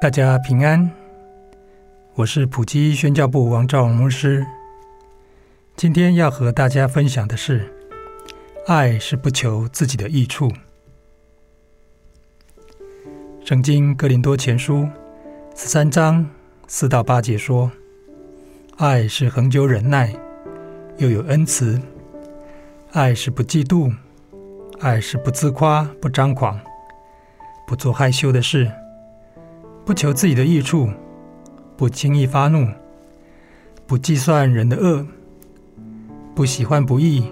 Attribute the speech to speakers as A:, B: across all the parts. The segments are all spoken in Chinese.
A: 大家平安，我是普基宣教部王兆荣牧师。今天要和大家分享的是，爱是不求自己的益处。圣经哥林多前书十三章四到八节说：“爱是恒久忍耐，又有恩慈；爱是不嫉妒，爱是不自夸，不张狂，不做害羞的事。”不求自己的益处，不轻易发怒，不计算人的恶，不喜欢不义，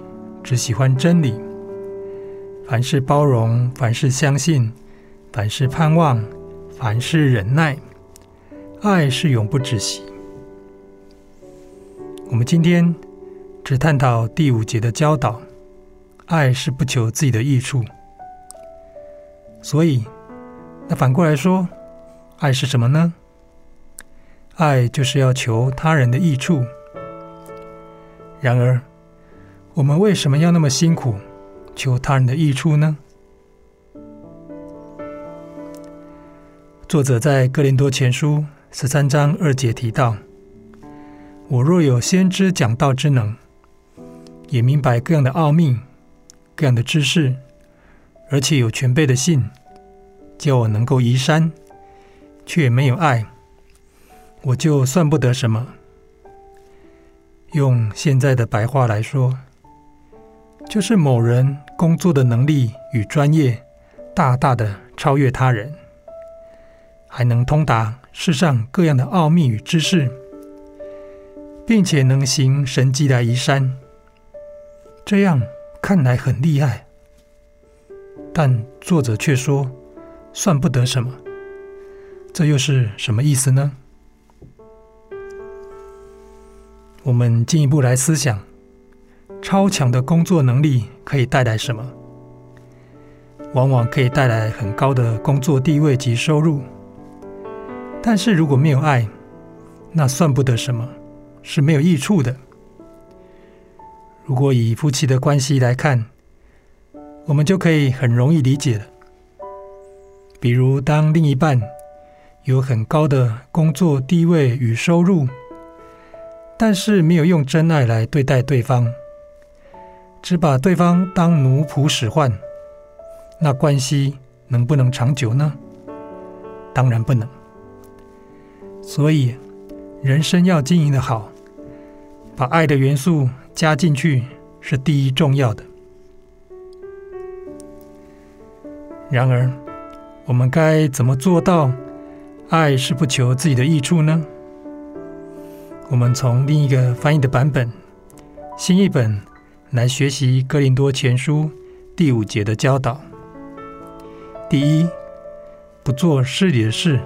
A: 只喜欢真理。凡事包容，凡事相信，凡事盼望，凡事忍耐。爱是永不止息。我们今天只探讨第五节的教导：爱是不求自己的益处。所以，那反过来说。爱是什么呢？爱就是要求他人的益处。然而，我们为什么要那么辛苦求他人的益处呢？作者在哥林多前书十三章二节提到：“我若有先知讲道之能，也明白各样的奥秘、各样的知识，而且有全备的信，叫我能够移山。”却没有爱，我就算不得什么。用现在的白话来说，就是某人工作的能力与专业大大的超越他人，还能通达世上各样的奥秘与知识，并且能行神迹来移山。这样看来很厉害，但作者却说算不得什么。这又是什么意思呢？我们进一步来思想，超强的工作能力可以带来什么？往往可以带来很高的工作地位及收入。但是如果没有爱，那算不得什么，是没有益处的。如果以夫妻的关系来看，我们就可以很容易理解了。比如，当另一半，有很高的工作地位与收入，但是没有用真爱来对待对方，只把对方当奴仆使唤，那关系能不能长久呢？当然不能。所以，人生要经营的好，把爱的元素加进去是第一重要的。然而，我们该怎么做到？爱是不求自己的益处呢？我们从另一个翻译的版本，新译本来学习《哥林多前书》第五节的教导。第一，不做失礼的事，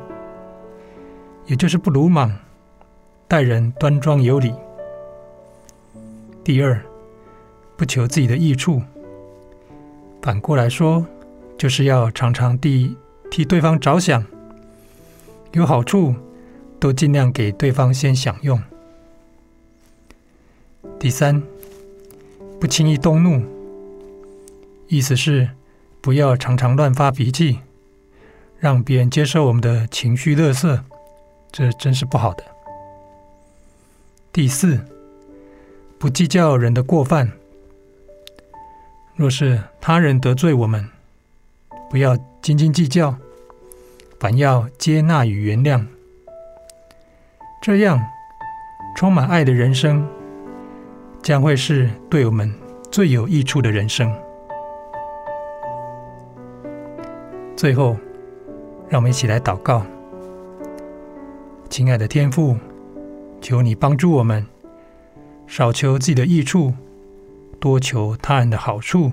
A: 也就是不鲁莽，待人端庄有礼。第二，不求自己的益处，反过来说，就是要常常地替对方着想。有好处，都尽量给对方先享用。第三，不轻易动怒，意思是不要常常乱发脾气，让别人接受我们的情绪垃圾，这真是不好的。第四，不计较人的过犯，若是他人得罪我们，不要斤斤计较。凡要接纳与原谅，这样充满爱的人生，将会是对我们最有益处的人生。最后，让我们一起来祷告：亲爱的天父，求你帮助我们，少求自己的益处，多求他人的好处。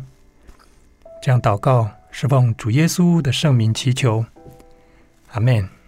A: 这样祷告是奉主耶稣的圣名祈求，Amén.